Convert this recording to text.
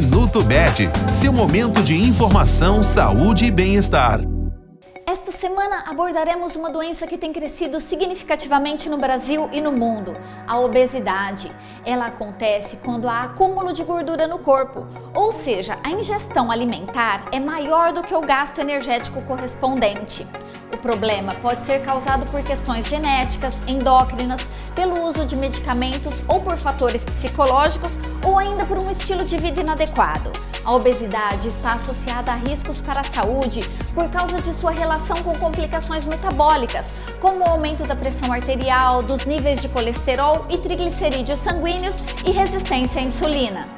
Minuto Med, seu momento de informação, saúde e bem-estar. Esta semana abordaremos uma doença que tem crescido significativamente no Brasil e no mundo, a obesidade. Ela acontece quando há acúmulo de gordura no corpo, ou seja, a ingestão alimentar é maior do que o gasto energético correspondente. O problema pode ser causado por questões genéticas, endócrinas, pelo uso de medicamentos ou por fatores psicológicos ou ainda por um estilo de vida inadequado. A obesidade está associada a riscos para a saúde por causa de sua relação com complicações metabólicas, como o aumento da pressão arterial, dos níveis de colesterol e triglicerídeos sanguíneos e resistência à insulina.